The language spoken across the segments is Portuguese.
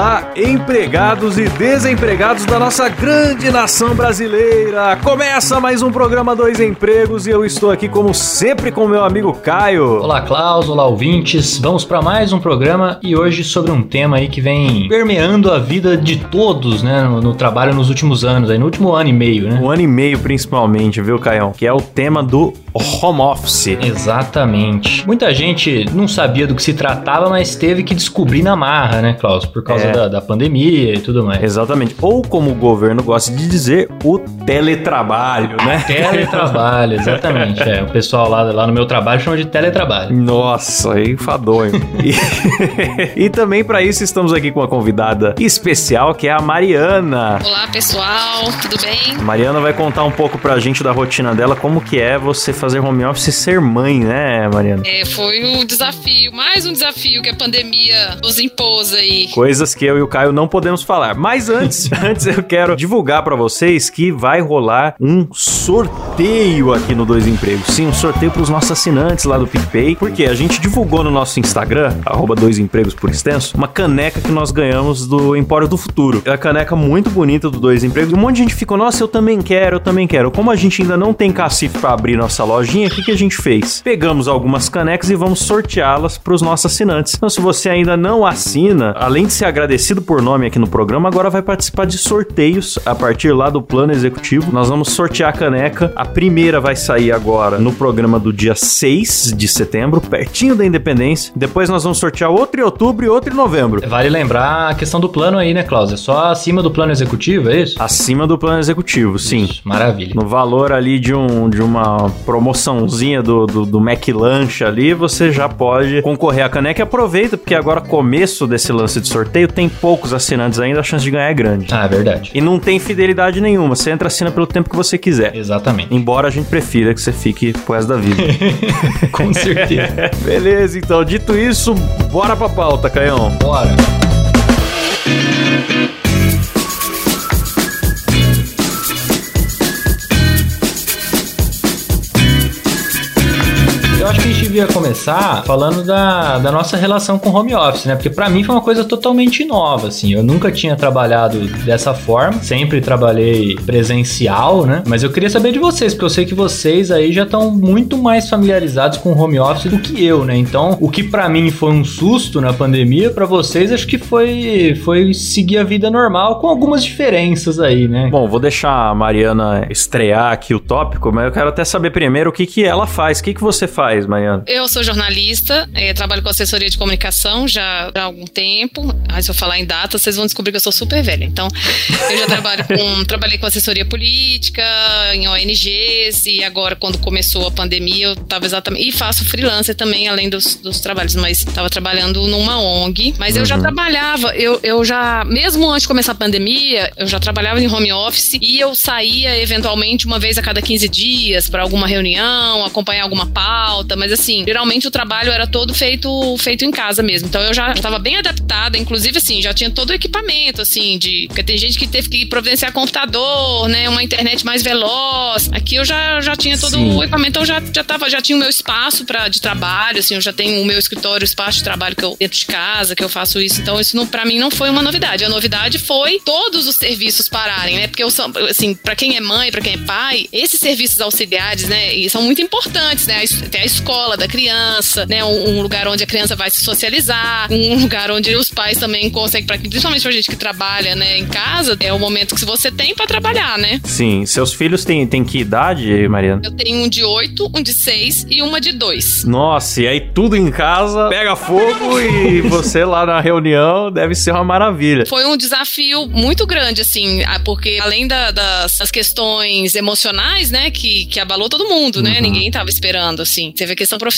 Olá, empregados e desempregados da nossa grande nação brasileira! Começa mais um programa Dois Empregos e eu estou aqui, como sempre, com meu amigo Caio. Olá, Klaus, olá, ouvintes. Vamos para mais um programa e hoje sobre um tema aí que vem permeando a vida de todos, né, no, no trabalho nos últimos anos, aí no último ano e meio, né? Um ano e meio, principalmente, viu, Caião? Que é o tema do home office. Exatamente. Muita gente não sabia do que se tratava, mas teve que descobrir na marra, né, Klaus? Por causa É. da, da pandemia e tudo mais. Exatamente. Ou, como o governo gosta de dizer, o teletrabalho, né? Teletrabalho, exatamente. É, o pessoal lá, lá no meu trabalho chama de teletrabalho. Nossa, aí enfadonho. E, e também para isso estamos aqui com uma convidada especial que é a Mariana. Olá pessoal, tudo bem? A Mariana vai contar um pouco pra gente da rotina dela, como que é você fazer home office e ser mãe, né, Mariana? É, foi o desafio, mais um desafio que a pandemia nos impôs aí. Coisas que eu e o Caio não podemos falar. Mas antes, antes eu quero divulgar pra vocês que vai rolar um sorteio aqui no Dois Empregos. Sim, um sorteio pros nossos assinantes lá do PicPay. Porque a gente divulgou no nosso Instagram, arroba Dois Empregos por extenso, uma caneca que nós ganhamos do Empório do Futuro. É uma caneca muito bonita do Dois Empregos. Um monte de gente ficou, nossa, eu também quero, eu também quero. Como a gente ainda não tem cacife pra abrir nossa lojinha, o que, que a gente fez? Pegamos algumas canecas e vamos sorteá-las pros nossos assinantes. Então, se você ainda não assina, além de ser agradecido por nome aqui no programa, agora vai participar de sorteios a partir lá do plano executivo. Nós vamos sortear a caneca. A primeira vai sair agora no programa do dia 6 de setembro, pertinho da independência. Depois nós vamos sortear outro em outubro e outro em novembro. Vale lembrar a questão do plano aí, né, Klaus? É só acima do plano executivo, é isso? Acima do plano executivo, sim. Isso, maravilha. No valor ali de, um, de uma promoçãozinha do, do, do McLanche ali, você já pode concorrer à caneca e aproveita, porque agora, começo desse lance de sorteio, tem poucos assinantes ainda, a chance de ganhar é grande. Ah, é verdade. E não tem fidelidade nenhuma, você entra e assina pelo tempo que você quiser. Exatamente. Embora a gente prefira que você fique pro resto da vida. Com certeza. Beleza, então, dito isso, bora pra pauta, Caião. Bora. Acho que a gente devia começar falando da, da nossa relação com home office, né? Porque pra mim foi uma coisa totalmente nova, assim. Eu nunca tinha trabalhado dessa forma, sempre trabalhei presencial, né? Mas eu queria saber de vocês, porque eu sei que vocês aí já estão muito mais familiarizados com home office do que eu, né? Então, o que pra mim foi um susto na pandemia, pra vocês acho que foi foi seguir a vida normal com algumas diferenças aí, né? Bom, vou deixar a Mariana estrear aqui o tópico, mas eu quero até saber primeiro o que, que ela faz. O que, que você faz, Mariana? Eu sou jornalista, eh, trabalho com assessoria de comunicação já há algum tempo. Mas se eu falar em data, vocês vão descobrir que eu sou super velha. Então, eu já trabalho com, trabalhei com assessoria política, em ONGs, e agora, quando começou a pandemia, eu estava exatamente. E faço freelancer também, além dos, dos trabalhos, mas estava trabalhando numa ONG. Mas eu já trabalhava, eu, eu já, mesmo antes de começar a pandemia, eu já trabalhava em home office e eu saía eventualmente uma vez a cada 15 dias para alguma reunião, acompanhar alguma pauta, mas assim, geralmente o trabalho era todo feito feito em casa mesmo. Então eu já estava bem adaptada, inclusive assim, já tinha todo o equipamento assim de, porque tem gente que teve que providenciar computador, né, uma internet mais veloz. Aqui eu já, já tinha todo Sim. o equipamento, então eu já já tava, já tinha o meu espaço para de trabalho, assim, eu já tenho o meu escritório, o espaço de trabalho que eu dentro de casa, que eu faço isso. Então isso não para mim não foi uma novidade. A novidade foi todos os serviços pararem, né? Porque eu sou, assim, para quem é mãe, para quem é pai, esses serviços auxiliares, né, e são muito importantes, né? A es- Tem a escola, da criança, né? Um, um, lugar onde a criança vai se socializar, um lugar onde os pais também conseguem, pra, principalmente pra gente que trabalha, né, em casa, é o momento que você tem para trabalhar, né? Sim. Seus filhos têm, têm que idade, Mariana? Eu tenho um de 8, um de 6 e uma de 2. Nossa, e aí tudo em casa pega fogo e você lá na reunião deve ser uma maravilha. Foi um desafio muito grande, assim, porque além da, das, das, questões emocionais, né, que, que abalou todo mundo, né? Uhum. Ninguém tava esperando, assim. Teve a questão profissional,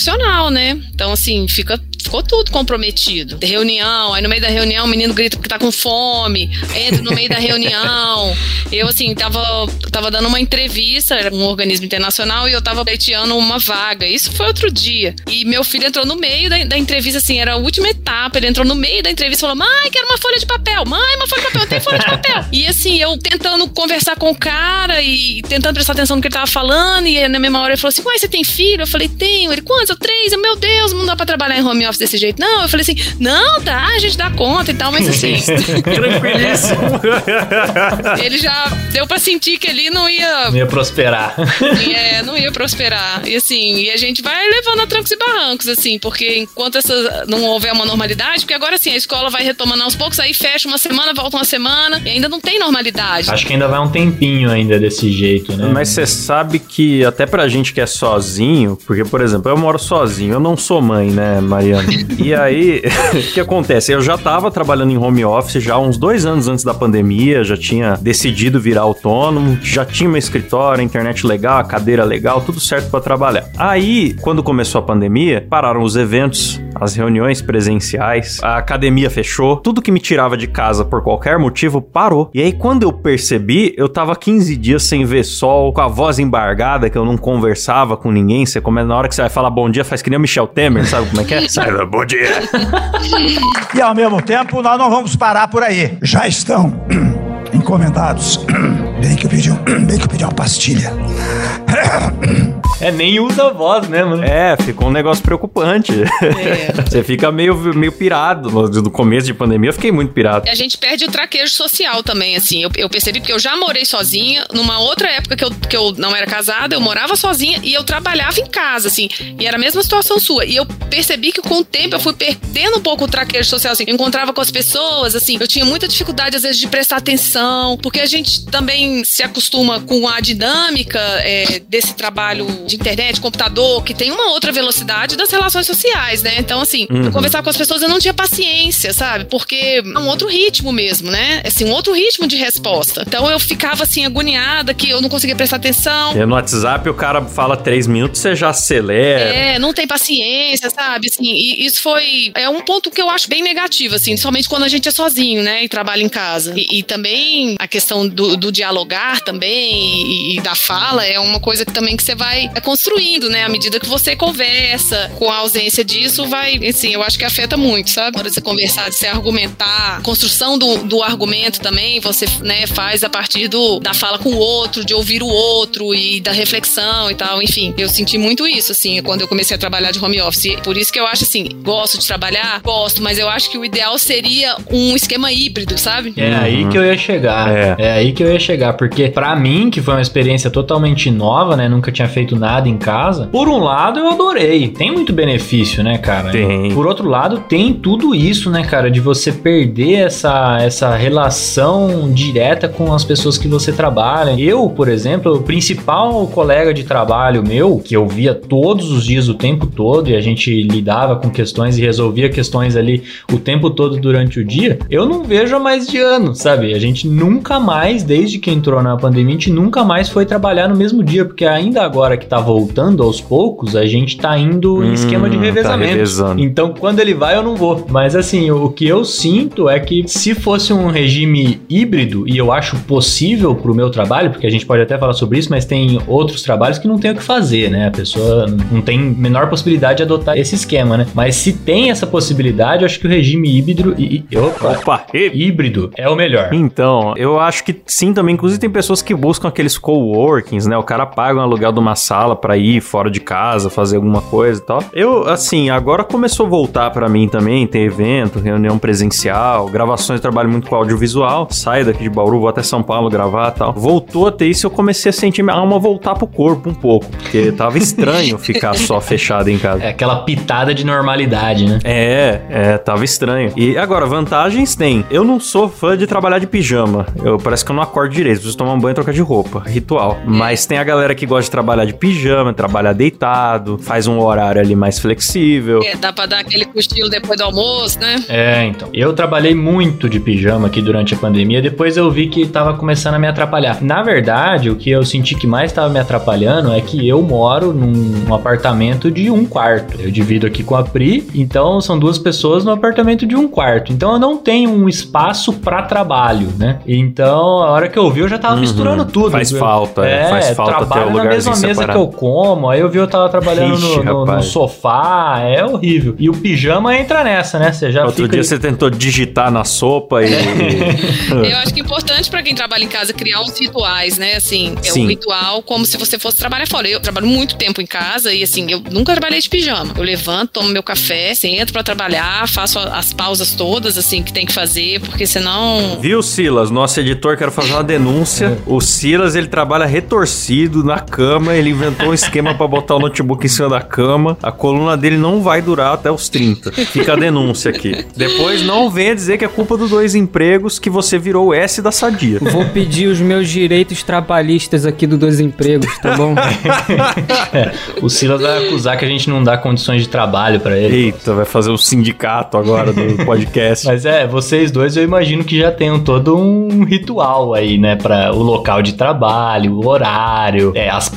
né? Então, assim, fica, ficou tudo comprometido. Reunião, aí no meio da reunião o menino grita porque tá com fome, entra no meio da reunião. Eu, assim, tava, tava dando uma entrevista, era um organismo internacional, e eu tava pleiteando uma vaga. Isso foi outro dia. E meu filho entrou no meio da, da entrevista, assim, era a última etapa. Ele entrou no meio da entrevista e falou: Mãe, quero uma folha de papel. Mãe, uma folha de papel, tem folha de papel. E assim, eu tentando conversar com o cara e tentando prestar atenção no que ele tava falando, e na mesma hora ele falou assim: Uai, você tem filho? Eu falei: Tenho. Ele, quantos? Eu, três. Eu, meu Deus, não dá pra trabalhar em home office desse jeito. Não, eu falei assim: Não, tá, a gente dá conta e tal, mas assim. Tranquilíssimo. ele já deu pra sentir que ele não ia. Não ia prosperar. É, não ia prosperar. E assim, e a gente vai levando a trancos e barrancos, assim, porque enquanto essa, não houver uma normalidade, porque agora sim, a escola vai retomando aos poucos, aí fecha uma semana, volta uma semana, e ainda não tem normalidade. Acho que ainda vai um tempinho ainda desse jeito, né? Mas você sabe que até pra gente que é sozinho, porque, por exemplo, eu moro sozinho, eu não sou mãe, né, Mariana? e aí, o que acontece? Eu já tava trabalhando em home office já uns dois anos antes da pandemia, já tinha decidido virar autônomo, já tinha meu escritório, internet legal, cadeira legal, tudo certo para trabalhar. Aí, quando começou a pandemia, pararam os eventos, as reuniões presenciais, a academia fechou, tudo que me tirava de casa por qualquer motivo parou. E aí, quando eu percebi, eu tava 15 dias sem ver sol, com a voz embargada, que eu não conversava com ninguém. Você começa na hora que você vai falar bom dia, faz que nem o Michel Temer, sabe como é que é? Sai, bom dia. e ao mesmo tempo, nós não vamos parar por aí. Já estão encomendados. Bem que eu pedi, um, bem que eu pedi uma pastilha. É, nem usa a voz mesmo, né? É, ficou um negócio preocupante. É. Você fica meio, meio pirado. No, no, começo de pandemia eu fiquei muito pirado. E a gente perde o traquejo social também, assim. Eu, eu percebi porque eu já morei sozinha. Numa outra época que eu, que eu não era casada, eu morava sozinha e eu trabalhava em casa, assim. E era a mesma situação sua. E eu percebi que com o tempo eu fui perdendo um pouco o traquejo social, assim. Eu encontrava com as pessoas, assim. Eu tinha muita dificuldade, às vezes, de prestar atenção. Porque a gente também se acostuma com a dinâmica é, desse trabalho de internet, computador, que tem uma outra velocidade das relações sociais, né? Então, assim, uhum. conversar com as pessoas eu não tinha paciência, sabe? Porque é um outro ritmo mesmo, né? Assim, um outro ritmo de resposta. Então eu ficava assim, agoniada, que eu não conseguia prestar atenção. E no WhatsApp o cara fala três minutos, você já acelera. É, não tem paciência, sabe? Assim, e isso foi. É um ponto que eu acho bem negativo, assim, somente quando a gente é sozinho, né? E trabalha em casa. E, e também a questão do, do dialogar também e, e, da fala é uma coisa que também que você vai construindo, né? À medida que você conversa, com a ausência disso, vai, assim, eu acho que afeta muito, sabe? Na hora de você conversar, de você argumentar, construção do, do argumento também, você, né, faz a partir do, da fala com o outro, de ouvir o outro e da reflexão e tal, enfim. Eu senti muito isso, assim, quando eu comecei a trabalhar de home office. Por isso que eu acho, assim, gosto de trabalhar, gosto, mas eu acho que o ideal seria um esquema híbrido, sabe? É aí que eu ia chegar. É, é aí que eu ia chegar, porque para mim, que foi uma experiência totalmente nova, né, nunca tinha feito nada nada em casa, por um lado eu adorei. Tem muito benefício, né, cara? Tem. Por outro lado, tem tudo isso, né, cara, de você perder essa, essa relação direta com as pessoas que você trabalha. Eu, por exemplo, o principal colega de trabalho meu, que eu via todos os dias, o tempo todo, e a gente lidava com questões e resolvia questões ali o tempo todo durante o dia, eu não vejo há mais de ano, sabe? A gente nunca mais, desde que entrou na pandemia, a gente nunca mais foi trabalhar no mesmo dia, porque ainda agora que tá voltando aos poucos, a gente tá indo hum, em esquema de revezamento. Tá então, quando ele vai, eu não vou. Mas assim, o que eu sinto é que se fosse um regime híbrido, e eu acho possível pro meu trabalho, porque a gente pode até falar sobre isso, mas tem outros trabalhos que não tem o que fazer, né? A pessoa não tem menor possibilidade de adotar esse esquema, né? Mas se tem essa possibilidade, eu acho que o regime híbrido. E, opa, opa, híbrido é o melhor. Então, eu acho que sim também. Inclusive, tem pessoas que buscam aqueles coworkings, né? O cara paga um aluguel de uma sala pra ir fora de casa, fazer alguma coisa e tal. Eu, assim, agora começou a voltar pra mim também, tem evento, reunião presencial, gravações, trabalho muito com audiovisual. Saio daqui de Bauru, vou até São Paulo gravar e tal. Voltou a ter isso, eu comecei a sentir minha alma voltar pro corpo um pouco, porque tava estranho ficar só fechado em casa. É aquela pitada de normalidade, né? É, é, tava estranho. E agora, vantagens tem. Eu não sou fã de trabalhar de pijama. Eu parece que eu não acordo direito, preciso tomar um banho e trocar de roupa. Ritual. Mas tem a galera que gosta de trabalhar de pijama, trabalhar deitado, faz um horário ali mais flexível. É, dá pra dar aquele cochilo depois do almoço, né? É, então. Eu trabalhei muito de pijama aqui durante a pandemia, depois eu vi que tava começando a me atrapalhar. Na verdade, o que eu senti que mais tava me atrapalhando é que eu moro num apartamento de um quarto. Eu divido aqui com a Pri, então são duas pessoas no apartamento de um quarto. Então eu não tenho um espaço para trabalho, né? Então, a hora que eu vi, eu já tava Uhum. misturando tudo. Faz falta, é, faz falta ter trabalho um na mesma lugarzinho mesa separado. que eu como, aí eu vi eu tava trabalhando Ixi, no, no- no sofá, é horrível. E o pijama entra nessa, né? Você já Outro fica... dia você tentou digitar na sopa e. Eu acho que é importante pra quem trabalha em casa criar uns rituais, né? Assim, é Sim. um ritual como se você fosse trabalhar fora. Eu trabalho muito tempo em casa e assim, eu nunca trabalhei de pijama. Eu levanto, tomo meu café, sento pra trabalhar, faço a- as pausas todas assim que tem que fazer, porque senão Viu, Silas? Nosso editor, quero fazer uma denúncia. O Silas, ele trabalha retorcido na cama. Ele inventou um esquema pra botar o notebook em cima da cama. A coluna dele não vai durar até os 30. Fica a denúncia aqui. Depois não venha dizer que é culpa dos dois empregos que você virou o S da sadia. Vou pedir os meus direitos trabalhistas aqui do Dois Empregos, tá bom? O Silas vai acusar que a gente não dá condições de trabalho pra ele. Eita, vai fazer o sindicato agora do podcast. Mas é, vocês dois eu imagino que já tenham todo um ritual aí, né? Pra o local de trabalho, o horário, é, as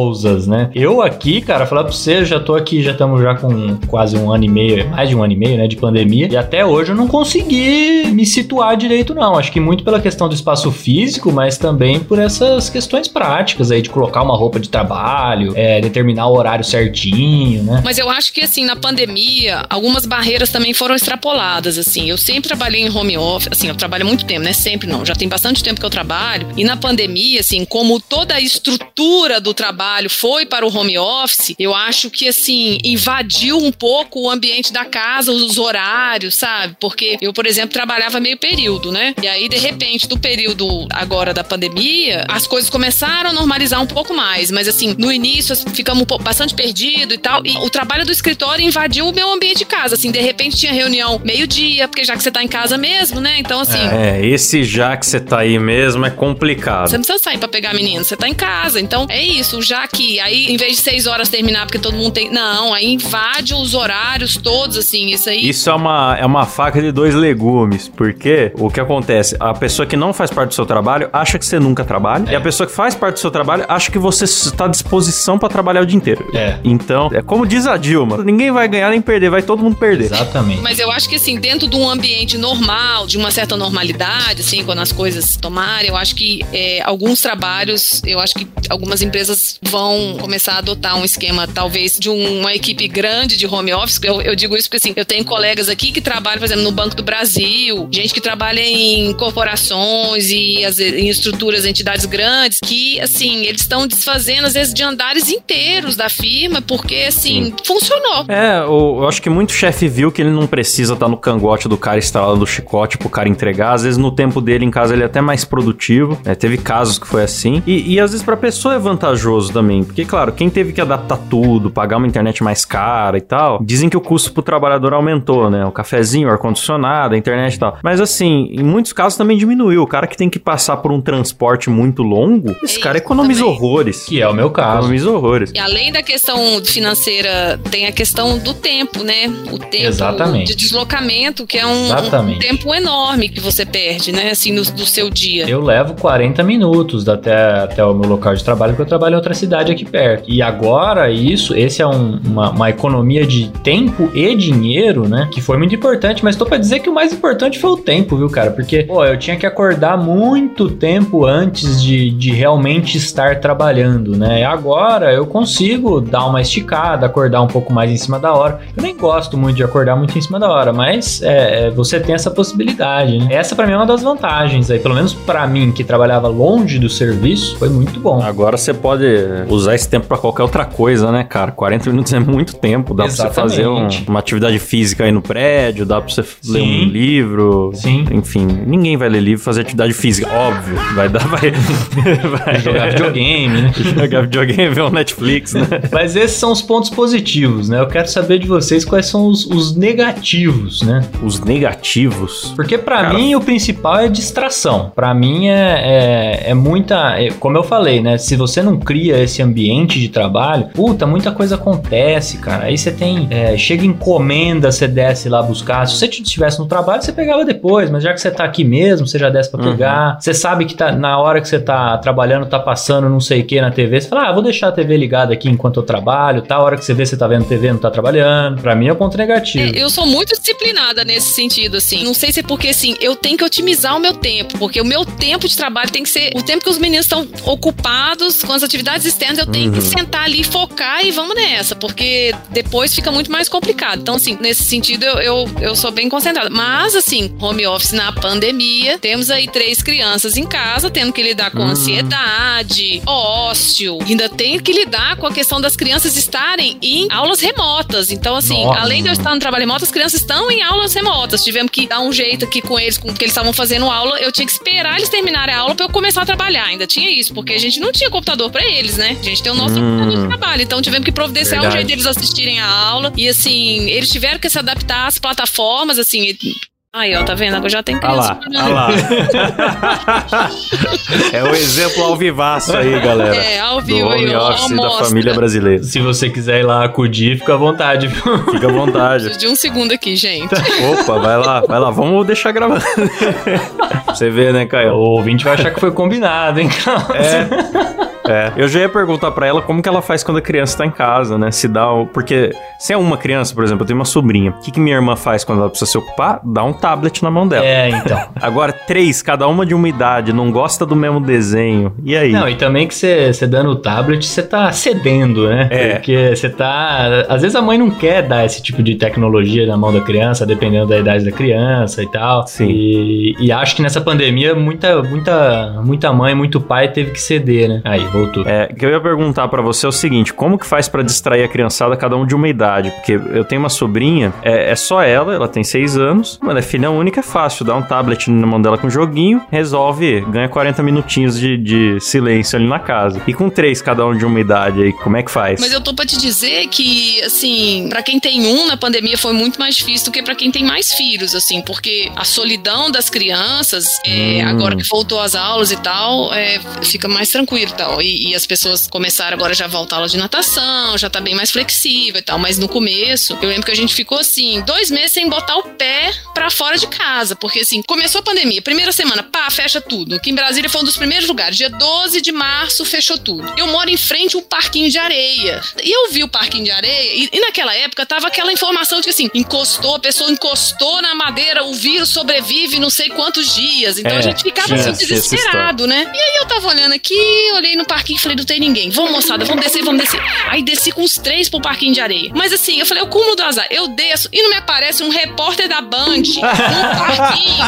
pausas, né? Eu aqui, cara, falar pra você, já tô aqui, já estamos já com quase um ano e meio, mais de um ano e meio, né? De pandemia. E até hoje eu não consegui me situar direito, não. Acho que muito pela questão do espaço físico, mas também por essas questões práticas aí, de colocar uma roupa de trabalho, é, determinar o horário certinho, né? Mas eu acho que, assim, na pandemia, algumas barreiras também foram extrapoladas, assim. Eu sempre trabalhei em home office, assim, eu trabalho muito tempo, né? Sempre não, já tem bastante tempo que eu trabalho. E na pandemia, assim, como toda a estrutura do trabalho foi para o home office, eu acho que, assim, invadiu um pouco o ambiente da casa, os horários, sabe? Porque eu, por exemplo, trabalhava meio período, né? E aí, de repente, do período agora da pandemia, as coisas começaram a normalizar um pouco mais. Mas, assim, no início, assim, ficamos um bastante perdido e tal. E o trabalho do escritório invadiu o meu ambiente de casa. Assim, de repente tinha reunião meio-dia, porque já que você tá em casa mesmo, né? Então, assim. É, esse já que você tá aí mesmo é complicado. Você não precisa sair pra pegar a menina, você tá em casa. Então é isso, já que aí, em vez de seis horas terminar, porque todo mundo tem. Não, aí invade os horários todos, assim, isso aí. Isso é uma, é uma faca de dois legumes, porque o que acontece? A pessoa que não faz parte do seu trabalho acha que você nunca trabalha, e a pessoa que faz parte do seu trabalho acha que você está à disposição pra trabalhar o dia inteiro. É. Então, é como diz a Dilma: ninguém vai ganhar nem perder, vai todo mundo perder. Exatamente. Mas eu acho que assim, dentro de um ambiente normal, de uma certa normalidade, assim, quando as coisas tomarem, eu acho que é, alguns trabalhos, eu acho que algumas empresas vão começar a adotar um esquema, talvez, de uma equipe grande de home office. Eu, eu digo isso porque assim, eu tenho colegas aqui que trabalham, por exemplo, no Banco do Brasil, gente que trabalha em corporações e vezes, em estruturas, entidades grandes, que assim, eles estão desfazendo, às vezes, de andares inteiros da firma, porque assim, funcionou. É, o- eu acho que muito chefe viu que ele não precisa estar no cangote do cara instalando o chicote pro cara entregar. Às vezes no tempo dele em casa ele é até mais produtivo. né? Teve casos que foi assim. E, e às vezes pra pessoa é vantajoso também. Porque, claro, quem teve que adaptar tudo, pagar uma internet mais cara e tal, dizem que o custo pro trabalhador aumentou, né? O cafezinho, o ar-condicionado, a internet e tal. Mas assim, em muitos casos também diminuiu. O cara que tem que passar por um transporte muito longo, esse É cara economiza também. horrores. Que é o meu caso. Economiza horrores. E além da questão financeira, tem a questão do tempo, né? O tempo Exatamente. de deslocamento, que é um, um tempo enorme que você perde, né? Assim, no, do seu dia. Eu levo 40 minutos até, até o meu local de trabalho, porque eu trabalho em outra cidade aqui perto. E agora, isso, esse é um- uma, uma economia de tempo e dinheiro, né? Que foi muito importante, mas tô pra dizer que o mais importante foi o tempo, viu, cara? Porque, pô, eu tinha que acordar muito tempo antes de, de realmente estar trabalhando, né? E agora eu consigo dar uma esticada, acordar um pouco mais em cima da hora. Eu nem gosto muito de acordar muito em cima da hora, mas é, é, você tem essa possibilidade, né? Essa pra mim é uma das vantagens aí, pelo menos pra mim que trabalhava longe do serviço, foi muito bom. Agora você pode é, usar esse tempo pra qualquer outra coisa, né, cara? 40 minutos é muito tempo. Dá pra você fazer um- Exatamente. uma atividade física aí no prédio, dá pra você Sim. ler um livro. Sim. Enfim, ninguém vai ler livro e fazer atividade física, óbvio. Vai dar, vai. vai Jogar videogame, né? Jogar videogame, ver um Netflix, né? Mas esses são os pontos positivos, né? Eu quero saber de vocês quais são os, os negativos, né? Os negativos. Porque pra Cara. mim o principal é distração. Pra mim é, é, é muita. é- como eu falei, né? Se você não cria esse ambiente de trabalho, puta, muita coisa acontece, cara. Aí você tem. é, chega encomenda, você desce lá buscar. Se você estivesse no trabalho, você pegava depois, mas já que você tá aqui mesmo, você já desce pra Uhum. pegar. Você sabe que tá, na hora que você tá trabalhando, tá passando não sei o que na TV. Você fala, ah, vou deixar a TV ligada aqui enquanto eu trabalho. Tá, a hora que você vê, você tá vendo TV, não tá trabalhando. Pra mim é o ponto negativo. É, eu sou muito disciplinada nesse sentido, assim. Não sei se é porque, assim, eu tenho que otimizar o meu tempo, porque o meu tempo de trabalho tem que ser o tempo que os meninos estão ocupados com as atividades externas, eu tenho que sentar ali, focar e vamos nessa, porque depois fica muito mais complicado. Então, assim, nesse sentido, eu, eu, eu sou bem concentrada. Mas, assim, home office na pandemia, temos aí três crianças em casa, tendo que lidar com ansiedade, ócio, ainda tenho que lidar com a questão das crianças estarem em aulas remotas. Então, assim, Nossa. além de eu estar no trabalho remoto, as crianças estão em aulas remotas. Tivemos que dar um jeito aqui com eles, com o que eles estavam fazendo aula. Eu tinha que esperar eles terminarem a aula pra eu começar a trabalhar. Ainda tinha isso, porque a gente não tinha computador pra eles, né? A gente tem o nosso Hum. trabalho. Então tivemos que providenciar um Verdade. jeito deles assistirem a aula. E assim, eles tiveram que se adaptar às plataformas, assim. e- Aí, ó, tá vendo? Agora já tem Ah criança. lá, ah lá. é o exemplo ao vivaço aí, galera. É, ao do vivo aí, home office da família brasileira. Se você quiser ir lá acudir, fica à vontade, viu? Fica à vontade. Preciso de um segundo aqui, gente. Opa, vai lá, vai lá, vamos deixar gravando. Você vê, né, O Caio? ouvinte vai achar que foi combinado, hein, cara? É. Eu já ia perguntar pra ela como que ela faz quando a criança tá em casa, né? Se dá. o- Porque se é uma criança, por exemplo, eu tenho uma sobrinha. O que, que minha irmã faz quando ela precisa se ocupar? Dá um tablet na mão dela. É, então. Agora, três, cada uma de uma idade, não gosta do mesmo desenho. E aí? Não, e também que você dando o tablet, você tá cedendo, né? É. Porque você tá. Às vezes a mãe não quer dar esse tipo de tecnologia na mão da criança, dependendo da idade da criança e tal. Sim. E, e acho que nessa pandemia, muita, muita, muita mãe, muito pai teve que ceder, né? Aí, voltou. É, o que eu ia perguntar pra você é o seguinte: como que faz pra distrair a criançada, cada um de uma idade? Porque eu tenho uma sobrinha, é, é só ela, ela tem seis anos, mas é filha única, é fácil, dá um tablet na mão dela com um joguinho, resolve, ganha 40 minutinhos de, de silêncio ali na casa. E com três, cada um de uma idade aí, como é que faz? Mas eu tô pra te dizer que, assim, pra quem tem um na pandemia foi muito mais difícil do que pra quem tem mais filhos, assim, porque a solidão das crianças, é, Hum. agora que voltou às aulas e tal, é, fica mais tranquilo e tal. E, e as pessoas começaram agora já a voltar à aula de natação, já tá bem mais flexível e tal. Mas no começo, eu lembro que a gente ficou assim, dois meses sem botar o pé pra fora de casa, porque assim, começou a pandemia, primeira semana, pá, fecha tudo. Aqui em Brasília foi um dos primeiros lugares. Dia 12 de março fechou tudo. Eu moro em frente a um parquinho de areia. E eu vi o parquinho de areia, e, e naquela época tava aquela informação de que assim, encostou, a pessoa encostou na madeira, o vírus sobrevive não sei quantos dias. Então É, a gente ficava assim, desesperado, né? E aí eu tava olhando aqui, olhei no parquinho e falei, não tem ninguém. Vamos, moçada, vamos descer, vamos descer. Aí desci com os três pro parquinho de areia. Mas assim, eu falei, o cúmulo do azar. Eu desço e não me aparece um repórter da Band no parquinho.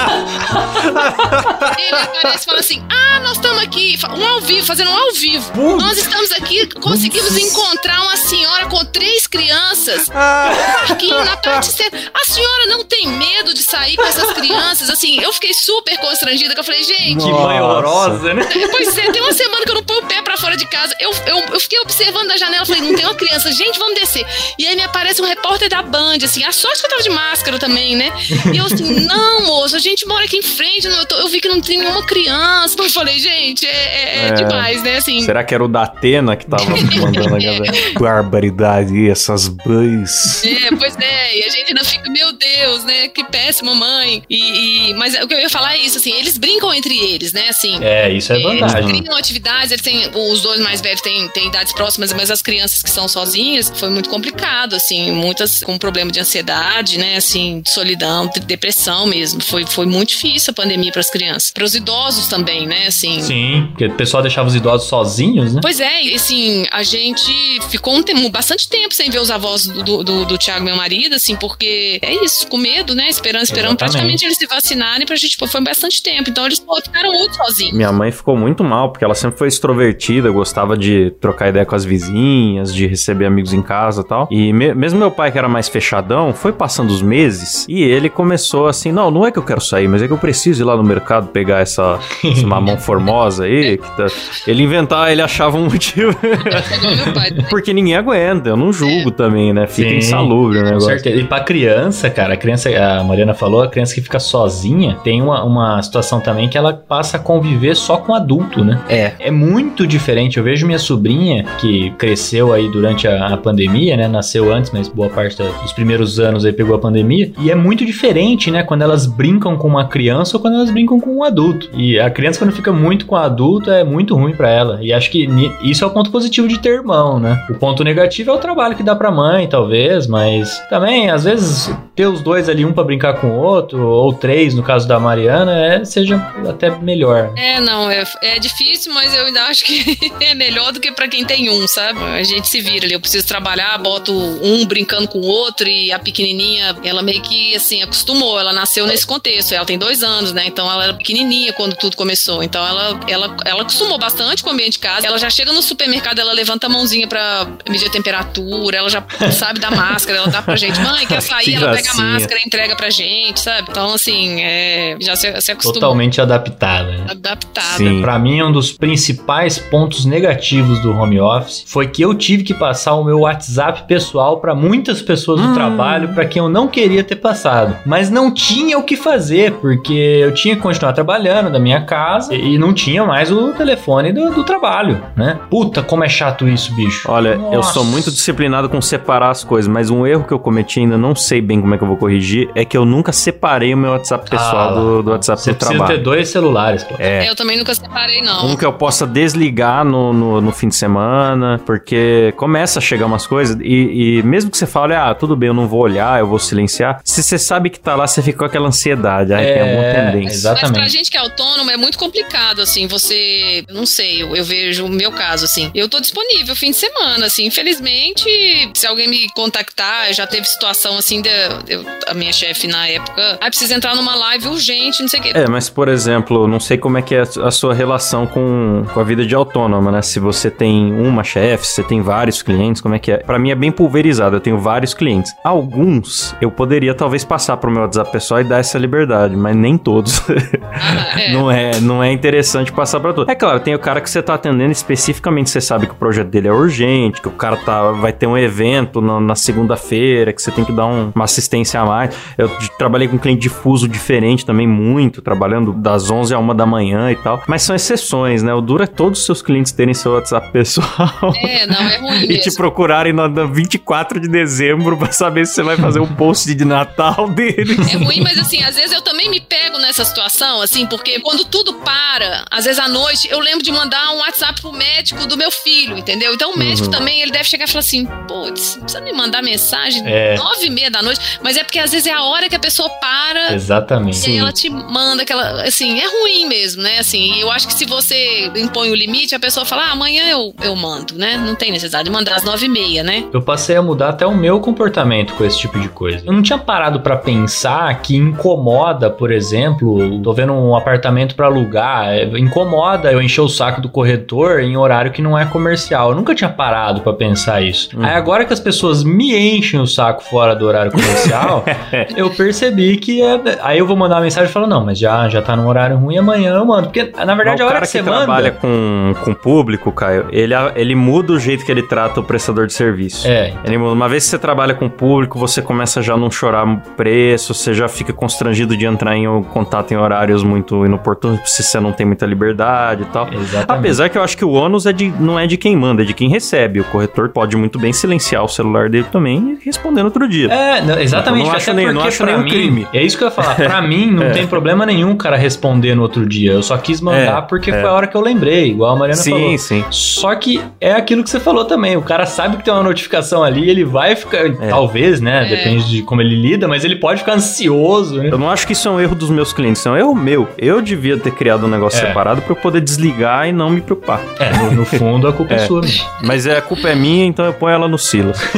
Ele aparece e fala assim: Ah, nós estamos aqui, um ao vivo, fazendo um ao vivo. Nós estamos aqui, conseguimos encontrar uma senhora com três crianças no parquinho na parte externa. A senhora não tem medo de sair com essas crianças? Assim, eu fiquei super constrangida, que eu falei, gente. Que mãe horrorosa, né? Pois é, tem uma semana que eu não ponho o pé pra fora de casa. Eu, eu, eu fiquei observando da janela, falei, não tem uma criança, gente, vamos descer. E aí me aparece um repórter da Band, assim, a sorte que eu tava de máscara também, né? E eu assim, não, moço, a gente mora aqui em frente, eu, tô- eu vi que não tem nenhuma criança. Eu falei, gente, é, é- é É. demais, né? Assim, Será que era o da Atena que tava mandando a galera? Barbaridade, essas bãs. É, pois é, e a gente ainda fica, meu Deus, né? Que péssima mãe. E, e- mas o que eu ia falar é isso, assim, eles brincam entre eles, né? Assim, É, isso é Eles vantagem. criam atividades, eles têm, os dois mais velhos têm, têm idades próximas, mas as crianças que são sozinhas foi muito complicado, assim, muitas com problema de ansiedade, né, assim, de solidão, de depressão mesmo. Foi, foi muito difícil a pandemia para as crianças. Para os idosos também, né, assim. Sim, porque o pessoal deixava os idosos sozinhos, né? Pois é, e assim, a gente ficou um tempo, bastante tempo sem ver os avós do, do, do, Thiago, meu marido, assim, porque é isso, com medo, né? Esperando, esperando Exatamente. praticamente eles se vacinarem pra gente, foi bastante tempo. Então eles pô, ficaram muito sozinhos. Minha mãe ficou muito mal, porque ela sempre foi extrovertida, gostava de trocar ideia com as vizinhas, de receber amigos em casa e tal. E me- mesmo meu pai, que era mais fechadão, foi passando os meses e ele começou assim: não, não é que eu quero sair, mas é que eu preciso ir lá no mercado pegar essa, essa mamão formosa aí. que tá- Ele inventava, ele achava um motivo. Porque ninguém aguenta, eu não julgo também, né? Fica Sim, insalubre o negócio. certeza. E pra criança, cara, a criança, a Mariana falou, a criança que fica sozinha, tem uma, uma situação também que ela passa a conviver só com adulto, né? É. É muito diferente. Eu vejo minha sobrinha, que cresceu aí durante a, a pandemia, né? Nasceu antes, mas boa parte da- dos primeiros anos aí pegou a pandemia. E é muito diferente, né? Quando elas brincam com uma criança ou quando elas brincam com um adulto. E a criança, quando fica muito com o adulto, é muito ruim pra ela. E acho que isso é o ponto positivo de ter irmão, né? O ponto negativo é o trabalho que dá pra mãe, talvez, mas também, às vezes, ter os dois ali, um pra brincar com o outro, ou três, no caso da Mariana, é, seja até melhor. É, não, é, é difícil, mas eu ainda acho que é melhor do que pra quem tem um, sabe? A gente se vira ali, eu preciso trabalhar, boto um brincando com o outro e a pequenininha, ela meio que, assim, acostumou, ela nasceu nesse contexto, ela tem dois anos, né? Então ela era pequenininha quando tudo começou, então ela, ela, ela acostumou bastante com o ambiente de casa, ela já chega no supermercado, ela levanta a mãozinha pra medir a temperatura, ela já sabe da máscara, ela dá pra gente, mãe, quer sair, Que ela pega a máscara e entrega pra gente, sabe? Então, assim, é, já se, se acostumou. Totalmente adaptada. Né? Adaptada. Sim. Pra mim, um dos principais pontos negativos do home office foi que eu tive que passar o meu WhatsApp pessoal pra muitas pessoas do Hum. trabalho pra quem eu não queria ter passado. Mas não tinha o que fazer, porque eu tinha que continuar trabalhando da minha casa e não tinha mais o telefone do, do trabalho, né? Puta, como é chato isso, bicho. Olha, eu Nossa. sou muito disciplinado com separar as coisas, mas um erro que eu cometi ainda não sei bem como é que eu vou corrigir é que eu nunca separei o meu WhatsApp pessoal Ah, do, do WhatsApp Você do precisa trabalho. ter dois celulares, pô. É. Eu também nunca separei, não. Um que eu possa desligar no, no, no fim de semana, porque começa a chegar umas coisas e, e mesmo que você fale, ah, tudo bem, eu não vou olhar, eu vou silenciar, se você sabe que tá lá, você fica com aquela ansiedade, aí tem alguma É, tendência. exato. Mas pra Exatamente. gente que é autônomo é muito complicado, assim, você. Não sei, eu, eu vejo o meu caso, assim. Eu tô disponível fim de semana, assim. Infelizmente, se alguém me contactar, já teve situação assim, de, eu- a minha chefe na época, ah, precisa entrar numa live urgente, não sei o quê. É, mas por exemplo, não sei como é que é a sua relação com, com a vida de autônoma, né? Se você tem uma chefe, se você tem vários clientes, como é que é? Pra mim é bem pulverizado, eu tenho vários clientes. Alguns eu poderia talvez passar pro meu WhatsApp pessoal e dar essa liberdade, mas nem todos. Ah, é. Não é, não é interessante passar pra todos. É claro, tem o cara que você tá atendendo especificamente, você sabe que o projeto dele é urgente, que o cara tá, vai ter um evento na, na segunda-feira, que você tem que dar um- uma assistência a mais. Eu de- trabalhei com um cliente difuso diferente também, muito, trabalhando das 11 a 1 da manhã e tal. Mas são exceções, né? O duro é todos os seus clientes terem seu WhatsApp pessoal. É, não, é ruim E te mesmo. procurarem no, no 24 de dezembro pra saber se você vai fazer um post de Natal deles. É ruim, mas assim, às vezes eu também me pego nessa situação, assim, porque quando tudo para, às vezes à noite, eu lembro de mandar um WhatsApp pro médico do meu filho, entendeu? Então o médico Uhum. também, ele deve chegar e falar assim, putz, precisa me mandar mensagem É. nove e meia da noite, mas é porque às vezes é a hora que a pessoa para Exatamente. e aí ela te manda aquela, assim, é ruim mesmo, né? Assim, eu acho que se você impõe o limite, a pessoa fala, ah, amanhã eu, eu mando, né? Não tem necessidade de mandar às nove e meia, né? Eu passei a mudar até o meu comportamento com esse tipo de coisa. Eu não tinha parado pra pensar que incomoda, por exemplo, tô vendo um apartamento pra alugar, é, incomoda eu encher o saco do corretor em horário que não é comercial. Eu nunca tinha parado pra pensar isso. Aí agora que as pessoas me enchem o saco fora do horário comercial, eu percebi que é, aí eu vou mandar uma mensagem e falar não, mas já já tá num horário ruim, amanhã eu mando, porque na verdade a o hora cara que que, você trabalha manda com, com público, Caio, ele, ele muda o jeito que ele trata o prestador de serviço. é, Ele muda. Uma vez que você trabalha com público, você começa já a não chorar preço, você já fica constrangido de entrar em um contato em horários muito inoportunos, se você não tem muita liberdade e tal. exatamente. Apesar que eu acho que o ônus é de, não é de quem manda, é de quem recebe. O corretor pode muito bem silenciar o celular dele também e responder no outro dia. É, não, exatamente. Eu não até acho nem- não acho nenhum mim, crime. É isso que eu ia falar. Pra mim, não tem problema nenhum o cara responder no outro dia. Eu só quis mandar É, porque é. foi a hora que eu lembrei, igual a Mariana sim, falou. sim. Só que é aquilo que você falou também. O cara sabe que tem uma notificação ali, ele vai ficar. É. Talvez, né? É. Depende de como ele lida, mas ele pode ficar ansioso, né? Eu não acho que isso é um erro dos meus clientes, isso é um erro meu. Eu devia ter criado um negócio É. separado pra eu poder desligar e não me preocupar. É, no, no fundo a culpa é, É. sua. Mas é, a culpa é minha, então eu ponho ela no Silas.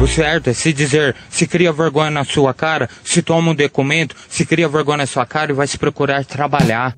O certo é se dizer, se cria vergonha na sua cara, se toma um documento, se cria vergonha na sua cara e vai se procurar trabalhar.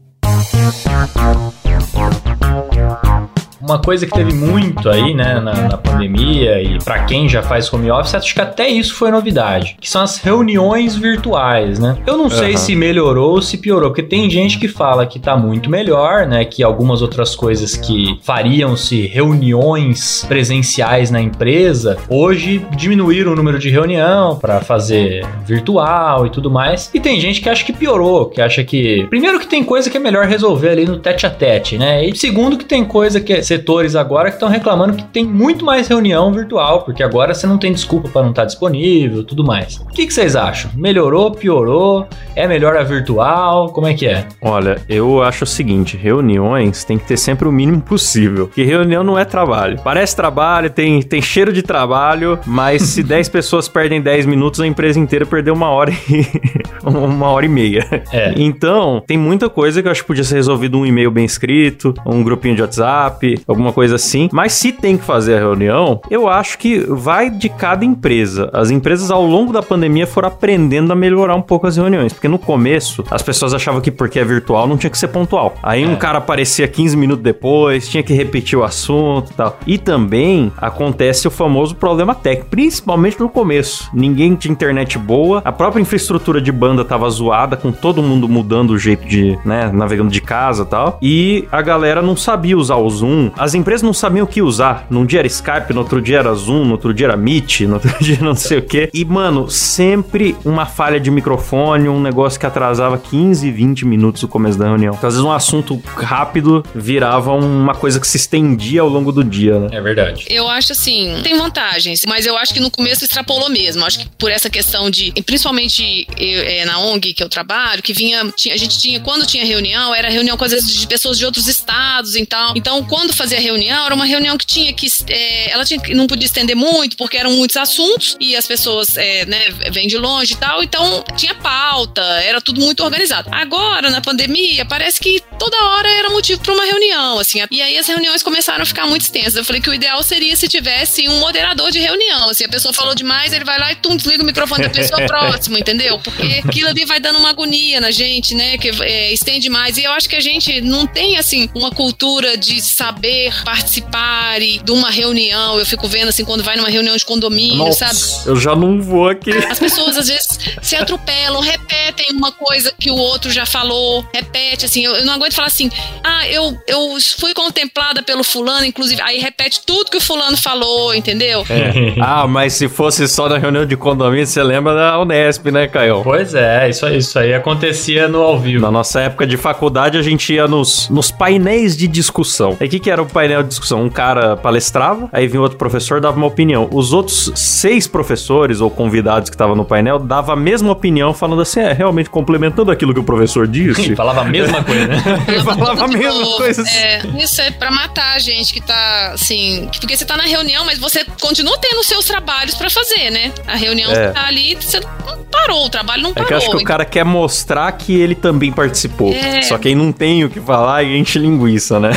Uma coisa que teve muito aí, né, na, na pandemia e pra quem já faz home office, acho que até isso foi novidade, que são as reuniões virtuais, né? Eu não sei Aham. se melhorou ou se piorou, porque tem gente que fala que tá muito melhor, né, que algumas outras coisas que fariam-se reuniões presenciais na empresa, hoje diminuíram o número de reunião pra fazer virtual e tudo mais. E tem gente que acha que piorou, que acha que primeiro que tem coisa que é melhor resolver ali no tete a tete, né? E segundo que tem coisa que é setores agora que estão reclamando que tem muito mais reunião virtual, porque agora você não tem desculpa para não estar disponível, tudo mais. O que, que vocês acham? Melhorou, piorou? É melhor a virtual? Como é que é? Olha, eu acho o seguinte: reuniões tem que ter sempre o mínimo possível. Que reunião não é trabalho. Parece trabalho, tem, tem cheiro de trabalho, mas se 10 pessoas perdem 10 minutos, a empresa inteira perdeu uma hora e. uma hora e meia. É. Então, tem muita coisa que eu acho que podia ser resolvido um e-mail bem escrito, um grupinho de WhatsApp, alguma coisa assim. Mas se tem que fazer a reunião, eu acho que vai de cada empresa. As empresas ao longo da pandemia foram aprendendo a melhorar um pouco as reuniões, porque no começo as pessoas achavam que porque é virtual não tinha que ser pontual. Aí um cara aparecia 15 minutos depois, tinha que repetir o assunto e tal. E também acontece o famoso problema técnico, principalmente no começo. Ninguém tinha internet boa, a própria infraestrutura de banda tava zoada, com todo mundo mudando o jeito de, né, navegando de casa e tal. E a galera não sabia usar o Zoom. As empresas não sabiam o que usar. Num dia era Skype, no outro dia era Zoom, no outro dia era Meet, no outro dia não sei o quê. E, mano, sempre uma falha de microfone, um negócio que atrasava 15, 20 minutos o começo da reunião. Então, às vezes um assunto rápido virava uma coisa que se estendia ao longo do dia, né? É verdade. Eu acho assim, tem vantagens, mas eu acho que no começo extrapolou mesmo. Acho que por essa questão de, principalmente eu, é, na ONG que eu trabalho, que vinha, tinha- a gente tinha, quando tinha reunião, era reunião com às vezes de pessoas de outros estados e tal. Então, quando fazia reunião, era uma reunião que tinha que, é, ela tinha, não podia estender muito, porque eram muitos assuntos e as pessoas, é, né, vêm de longe e tal. Então, tinha pauta, era tudo muito organizado. Agora, na pandemia, parece que toda hora era motivo para uma reunião, assim. E aí as reuniões começaram a ficar muito extensas. Eu falei que o ideal seria se tivesse um moderador de reunião. Assim, a pessoa falou demais, ele vai lá e tum, desliga o microfone da pessoa próxima, entendeu? Porque aquilo ali vai dando uma agonia na gente, né? Que é, estende mais. E eu acho que a gente não tem, assim, uma cultura de saber participar e- de uma reunião. Eu fico vendo, assim, quando vai numa reunião de condomínio, sabe? eu já não vou aqui. As pessoas às vezes se atropelam, repetem uma coisa que o outro já falou, repete, assim, eu, eu não aguento falar assim, ah, eu, eu fui contemplada pelo fulano, inclusive, aí repete tudo que o fulano falou, entendeu? ah, mas se fosse só na reunião de condomínio, você lembra da Unesp, né, Caio? Pois é, isso, aí- isso aí acontecia no ao vivo. Na nossa época de faculdade, a gente ia nos, nos painéis de discussão. E o que, que era o painel de discussão? Um cara palestrava, aí vinha outro professor, dava uma opinião. Os outros seis professores ou convidados que estavam no painel davam a mesma opinião, falando assim, é, realmente complementando aquilo que o professor disse. Falava a mesma coisa, né? Ele falava a De mesma coisa. É, isso é pra matar a gente que tá, assim, porque você tá na reunião, mas você continua tendo os seus trabalhos pra fazer, né? A reunião É. tá ali, você não parou, o trabalho não É parou. que eu acho que o cara quer mostrar que ele também participou. É. Só que aí não tem o que falar e enche linguiça, né?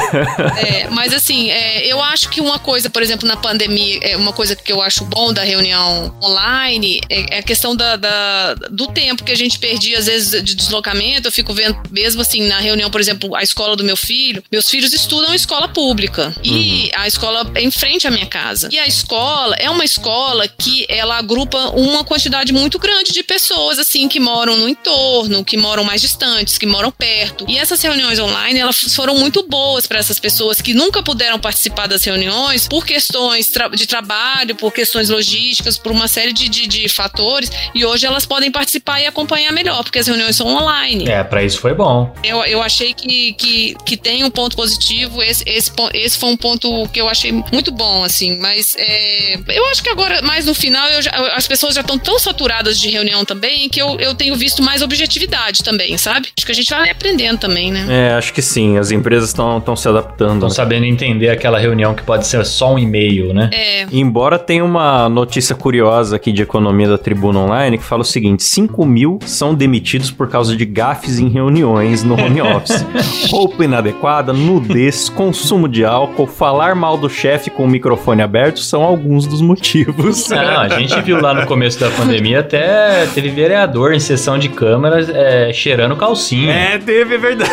É, mas assim, é, eu acho que uma coisa, por exemplo, na pandemia, é uma coisa que eu acho bom da reunião online é, é a questão da, da- do tempo que a gente perdia, às vezes, de deslocamento. Eu fico vendo, mesmo assim, na reunião, por exemplo, a escola do meu filho, meus filhos estudam escola pública. E a escola é em frente à minha casa. E a escola é uma escola que ela agrupa uma quantidade muito grande de pessoas, assim, que moram no entorno, que moram mais distantes, que moram perto. E essas reuniões online, elas foram muito boas para essas pessoas que nunca puderam participar das reuniões por questões tra- de trabalho, por questões logísticas, por uma série de, de, de fatores. E hoje elas podem participar e acompanhar melhor, porque as reuniões são online. É, pra isso foi bom. Eu, eu achei que, que, que tem um ponto positivo. Esse, esse, esse foi um ponto que eu achei muito bom, assim. Mas é, eu acho que agora, mais no final, já- as pessoas já estão tão saturadas de reunião também que eu, eu tenho visto mais objetividade também, sabe? Acho que a gente vai aprendendo também, né? É, acho que sim. As empresas estão se adaptando. Estão né? Sabendo entender aquela reunião que pode ser só um e-mail, né? É. Embora tenha uma notícia curiosa aqui de economia da Tribuna Online que fala o seguinte: 5 mil são demitidos por causa de gafes em reuniões no home office. Roupa inadequada, nudez, consumo de álcool, falar mal do chefe com o microfone aberto são alguns dos motivos. Não, a gente viu lá no começo da pandemia até teve vereador em sessão de câmeras é, cheirando calcinha. É, teve, é verdade.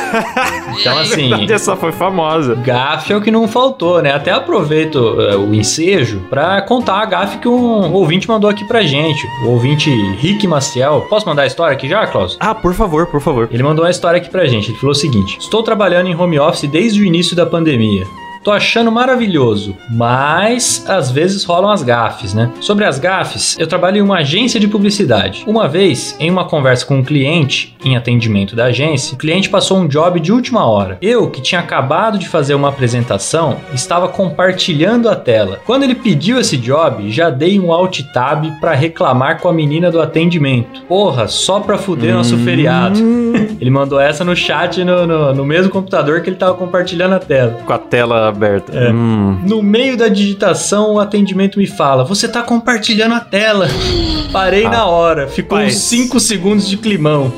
Então, assim, Verdade, essa foi famosa. Gafe é o que não faltou, né? Até aproveito uh, o ensejo pra contar a gafe que um ouvinte mandou aqui pra gente. O ouvinte Rick Maciel. Posso mandar a história aqui já, Klaus? Ah, por favor, por favor. Ele mandou uma história aqui pra gente. Ele falou o seguinte: Estou trabalhando em home office desde o início da pandemia. Tô achando maravilhoso, mas às vezes rolam as gafes, né? Sobre as gafes, eu trabalho em uma agência de publicidade. Uma vez, em uma conversa com um cliente, em atendimento da agência, o cliente passou um job de última hora. Eu, que tinha acabado de fazer uma apresentação, estava compartilhando a tela. Quando ele pediu esse job, já dei um alt tab para reclamar com a menina do atendimento. Porra, só pra fuder nosso feriado. Ele mandou essa no chat no, no, no mesmo computador que ele tava compartilhando a tela. Com a tela aberta. É. Hum. No meio da digitação, o atendimento me fala: Você tá compartilhando a tela. Parei na hora. Ficou uns Rapaz. 5 segundos de climão.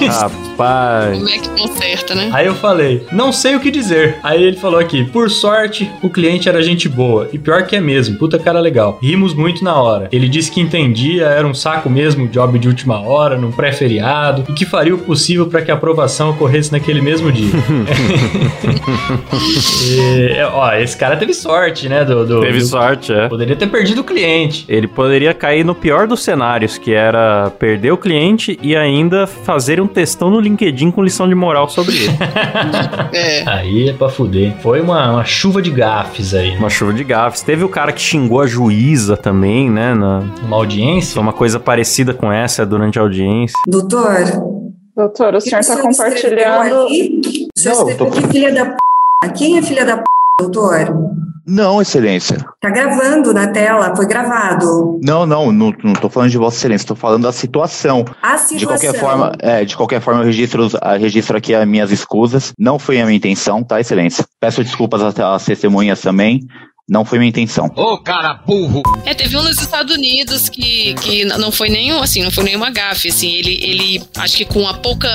Nossa, Rapaz. como é que conserta, né? Aí eu falei: Não sei o que dizer. Aí ele falou aqui: Por sorte, o cliente era gente boa. E pior que é mesmo. Puta cara legal. Rimos muito na hora. Ele disse que entendia, era um saco mesmo o job de última hora, num pré-feriado. E que faria o possível para que a aprovação ocorresse naquele mesmo dia. E, é, ó, esse cara teve sorte, né? Do, do- Teve do- sorte, é. Poderia ter perdido o cliente. Ele poderia cair no pior dos cenários, que era perder o cliente e ainda fazer um textão no LinkedIn com lição de moral sobre ele. É. Aí é pra fuder. Foi uma, uma chuva de gafes aí. Uma chuva de gafes. Teve o cara que xingou a juíza também, né? Na... Uma audiência. Foi uma coisa parecida com essa durante a audiência. Doutor, Doutor, o senhor está compartilhando. Não, eu tô- que filha da p. Quem é filha da p, doutor? Não, excelência. Tá gravando na tela, foi gravado. Não, não, não, não tô falando de Vossa Excelência, tô falando da situação. A De situação. qualquer forma, é, de qualquer forma, eu registro, ah, registro aqui as minhas escusas. Não foi a minha intenção, tá, excelência? Peço desculpas às testemunhas também. Não foi minha intenção. Ô, cara burro! É, teve um nos Estados Unidos que, que não foi nenhum, assim, não foi nenhuma gafe, assim, ele, ele, acho que com a pouca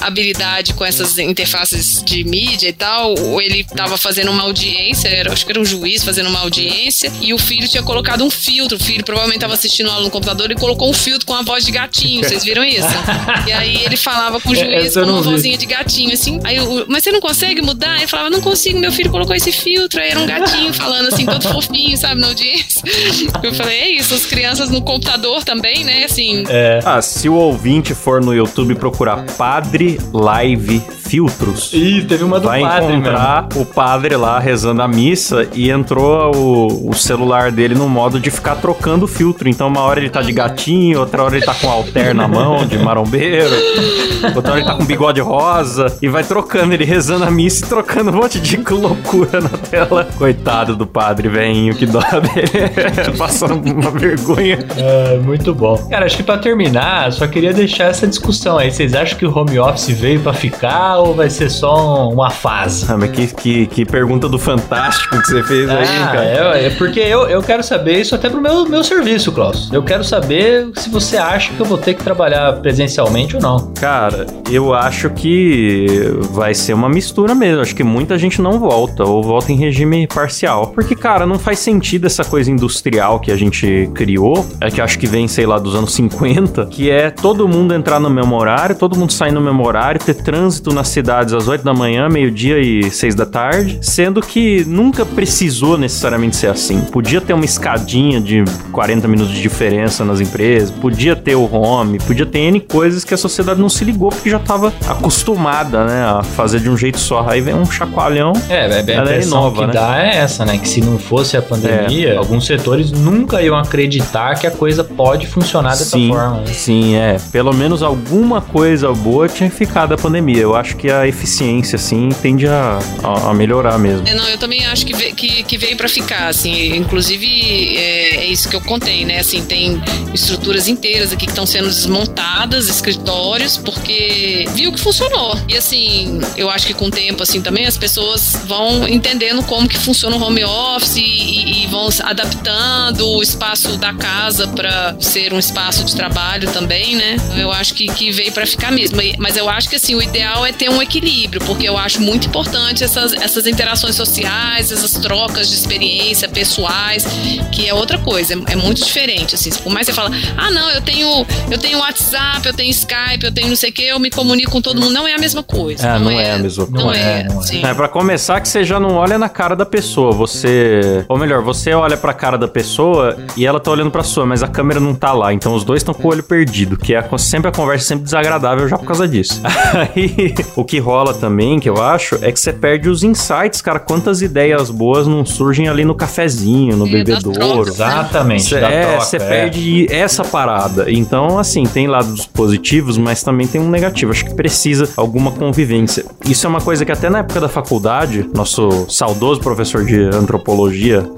habilidade com essas interfaces de mídia e tal, ele tava fazendo uma audiência, era, acho que era um juiz fazendo uma audiência, e o filho tinha colocado um filtro, o filho provavelmente tava assistindo aula no computador e colocou um filtro com a voz de gatinho, vocês viram isso? E aí ele falava com o É, juiz eu com uma vi. vozinha de gatinho, assim, aí o, mas você não consegue mudar? Ele falava, não consigo, meu filho colocou esse filtro, aí era um gatinho falando assim, todo fofinho, sabe, na audiência. Eu falei, é isso, as crianças no computador também, né, assim, É. Ah, se o ouvinte for no YouTube procurar Padre Live Filtros, Ih, teve uma do vai padre, encontrar o padre lá rezando a missa e entrou o, o celular dele no modo de ficar trocando o filtro. Então, uma hora ele tá de gatinho, outra hora ele tá com alter na mão, de marombeiro, outra hora ele tá com bigode rosa e vai trocando, ele rezando a missa e trocando um monte de loucura na tela. Coitado do padre, velhinho, que dó dele. Passando uma vergonha. É, muito bom. Cara, acho que pra terminar, só queria deixar essa discussão aí. Vocês acham que o home office veio pra ficar ou vai ser só um- uma fase? Ah, mas que, que, que pergunta do Fantástico que você fez aí, Ah, cara. é, é porque eu, eu quero saber isso até pro meu, meu serviço, Klaus. Eu quero saber se você acha que eu vou ter que trabalhar presencialmente ou não. Cara, eu acho que vai ser uma mistura mesmo. Acho que muita gente não volta, ou volta em regime parcial. Porque, cara, não faz sentido essa coisa industrial que a gente criou, é que acho que vem, sei lá, dos anos 50, que é todo mundo entrar no mesmo horário, todo mundo sair no mesmo horário, ter trânsito nas cidades às 8 da manhã, meio-dia e 6 da tarde, sendo que nunca precisou necessariamente ser assim. Podia ter uma escadinha de 40 minutos de diferença nas empresas, podia ter o home, podia ter N coisas que a sociedade não se ligou porque já estava acostumada, né, a fazer de um jeito só. Aí vem um chacoalhão. É, é, a Ela é impressão nova, que né? dá é essa, né? Que se não fosse a pandemia, alguns setores nunca iam acreditar que a coisa pode funcionar dessa sim, forma. né? Sim, é. Pelo menos alguma coisa boa tinha ficado a pandemia. Eu acho que a eficiência, assim, tende a, a, a melhorar mesmo. É, não, eu também acho que, ve- que, que veio pra ficar, assim, inclusive é, é isso que eu contei, né, assim, tem estruturas inteiras aqui que estão sendo desmontadas, escritórios, porque viu que funcionou. E assim, eu acho que com o tempo, assim, também as pessoas vão entendendo como que funciona o home office e, e vão adaptando o espaço da casa para ser um espaço de trabalho também, né? Eu acho que, que veio para ficar mesmo. Mas eu acho que assim, o ideal é ter um equilíbrio, porque eu acho muito importante essas, essas interações sociais, essas trocas de experiência pessoais, que é outra coisa, é, é muito diferente. Assim, por mais que você fala, ah, não, eu tenho, eu tenho WhatsApp, eu tenho Skype, eu tenho não sei o que, eu me comunico com todo mundo. Não é a mesma coisa. É, não é a mesma coisa. Não é, sim. É, pra começar que você já não olha na cara da pessoa, você... Ou melhor, você olha pra cara da pessoa e ela tá olhando pra sua, mas a câmera não tá lá, então os dois estão com o olho perdido, que é sempre a conversa sempre desagradável já por causa disso. Aí, o que rola também, que eu acho, é que você perde os insights, cara, quantas ideias boas não surgem ali no cafezinho, no bebedouro. Exatamente, Cê- é, você é. perde essa parada. Então, assim, tem lados positivos, mas também tem um negativo. Acho que precisa alguma convivência. Isso é uma coisa que até na época da faculdade, nosso saudoso professor de antropologia,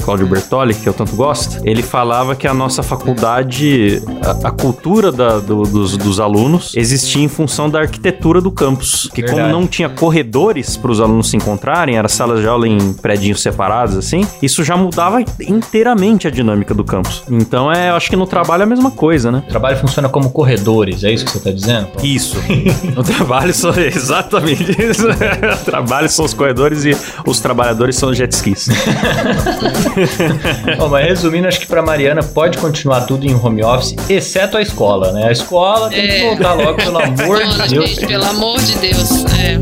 Cláudio Bertoli, que eu tanto gosto, ele falava que a nossa faculdade, a, a cultura da- do- dos, dos alunos existia em função da arquitetura do campus. Que como Verdade. não tinha corredores para os alunos se encontrarem, era salas de aula em prédios separados, assim, isso já mudava inteiramente a dinâmica do campus. Então, é, eu acho que no trabalho é a mesma coisa, né? O trabalho funciona como corredores, é isso que você tá dizendo? Isso. No trabalho são exatamente isso. O trabalho são os corredores e os trabalhadores são os jet skis. Bom, mas resumindo, acho que pra Mariana pode continuar tudo em home office, exceto a escola, né? A escola tem que É. voltar logo, pelo amor de Deus. gente, pelo amor de Deus. É.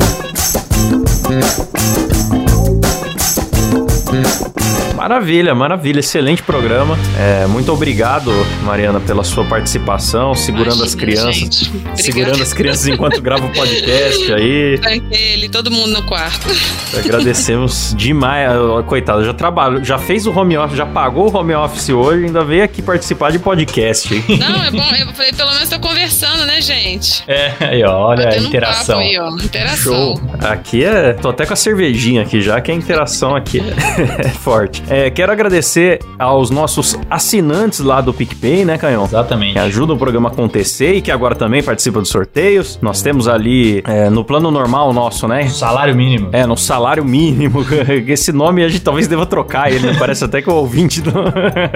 Maravilha, maravilha. Excelente programa. É, muito obrigado, Mariana, pela sua participação, segurando as Imagina, crianças. gente. Segurando as crianças enquanto grava o podcast aí. Tranquilo, todo mundo no quarto. Agradecemos demais. Coitado, já trabalhou, já fez o home office, já pagou o home office hoje, ainda veio aqui participar de podcast. hein? Não, é bom, eu falei, pelo menos tô conversando, né, gente? É, aí ó, olha a um interação. papo aí, ó. Interação. Show. Aqui é. Tô até com a cervejinha aqui já, que a interação aqui é, é forte. É, quero agradecer aos nossos assinantes lá do PicPay, né, Canhão? Exatamente. Que ajudam o programa a acontecer e que agora também participam dos sorteios. Nós temos ali é, no plano normal nosso, né? Salário mínimo. É, no salário mínimo. Esse nome a gente talvez deva trocar ele, né? Parece até que o ouvinte do...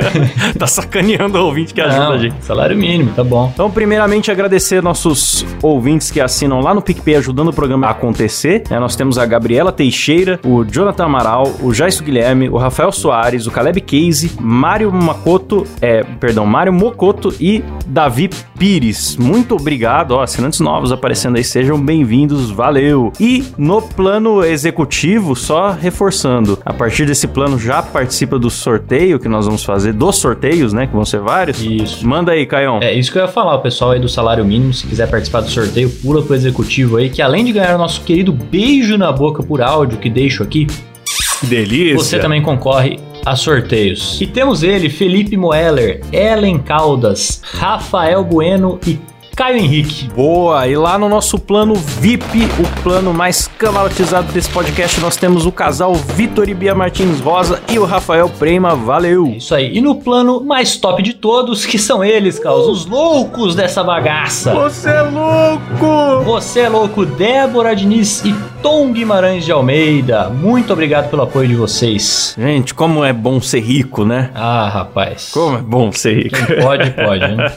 tá sacaneando o ouvinte que ajuda Não, a gente. Salário mínimo, tá bom. Então, primeiramente, agradecer nossos ouvintes que assinam lá no PicPay ajudando o programa a acontecer. né? nós temos a Gabriela Teixeira, o Jonathan Amaral, o Jaisso Guilherme, o Rafael Soares, o Caleb Case, Mário Makoto, é, perdão, Mário Mocoto e Davi Pires. Muito obrigado, ó, assinantes novos aparecendo aí, sejam bem-vindos, valeu. E no plano executivo, só reforçando, a partir desse plano já participa do sorteio que nós vamos fazer, dos sorteios, né, que vão ser vários. Isso. Manda aí, Caião. É isso que eu ia falar, o pessoal aí do salário mínimo, se quiser participar do sorteio, pula pro executivo aí, que além de ganhar o nosso querido beijo na boca por áudio, que deixo aqui, Que delícia. você também concorre a sorteios. E temos ele, Felipe Moeller, Ellen Caldas, Rafael Bueno e Caio Henrique. Boa, e lá no nosso plano VIP, o plano mais camaratizado desse podcast, nós temos o casal Vitor e Bia Martins Rosa e o Rafael Prema, valeu! Isso aí. E no plano mais top de todos, que são eles, Caos, os loucos dessa bagaça. Você é louco! Você é louco, Débora Diniz e Tom Guimarães de Almeida. Muito obrigado pelo apoio de vocês. Gente, como é bom ser rico, né? Ah, rapaz. Como é bom ser rico. Quem pode, pode, né?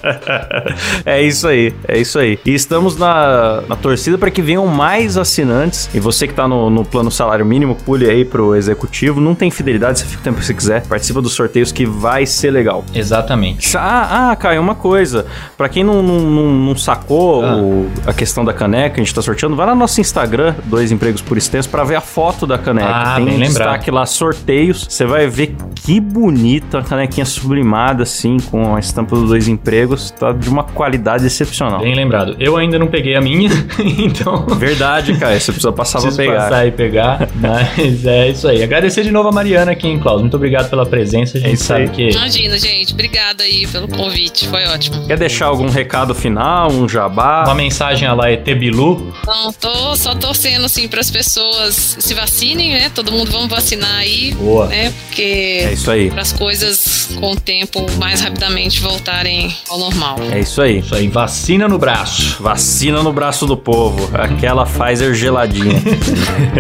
é isso aí, é isso aí. E estamos na, na torcida para que venham mais assinantes. E você que tá no, no plano salário mínimo, pule aí pro executivo. Não tem fidelidade, você fica o tempo que você quiser. Participa dos sorteios que vai ser legal. Exatamente. Ah, ah Caio, uma coisa. Pra quem não, não, não, não sacou Ah. o- a questão da caneca que a gente tá sorteando, vai lá no nosso Instagram, Dois Empregos por Extenso, pra ver a foto da caneca. Ah, Tem bem um lembrado. destaque lá, sorteios. Você vai ver que bonita a canequinha sublimada, assim, com a estampa dos Dois Empregos. Tá de uma qualidade excepcional. Bem lembrado. Eu ainda não peguei a minha, então. Verdade, Caio. Você precisa passar pra pegar. passar e pegar, mas é isso aí. Agradecer de novo a Mariana aqui, hein, Klaus? Muito obrigado pela presença. A gente É isso sabe aí. que Imagina, gente. Obrigada aí pelo convite. Foi ótimo. Quer deixar algum recado final, um jabá? uma mensagem a lá ET Bilu. Não, tô só torcendo, assim, assim para as pessoas se vacinem, né? Todo mundo vamos vacinar aí, Boa. né? Porque É isso aí. para as coisas com o tempo mais rapidamente voltarem ao normal. É isso aí. Isso aí, vacina no braço. Vacina no braço do povo. Aquela Pfizer geladinha.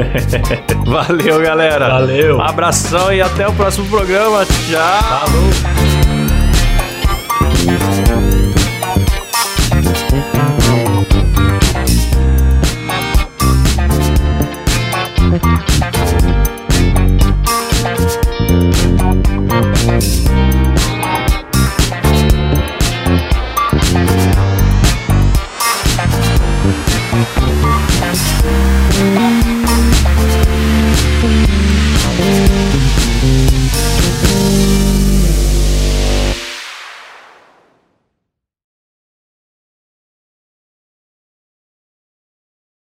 Valeu, galera. Valeu. Um abração e até o próximo programa. Tchau. Falou.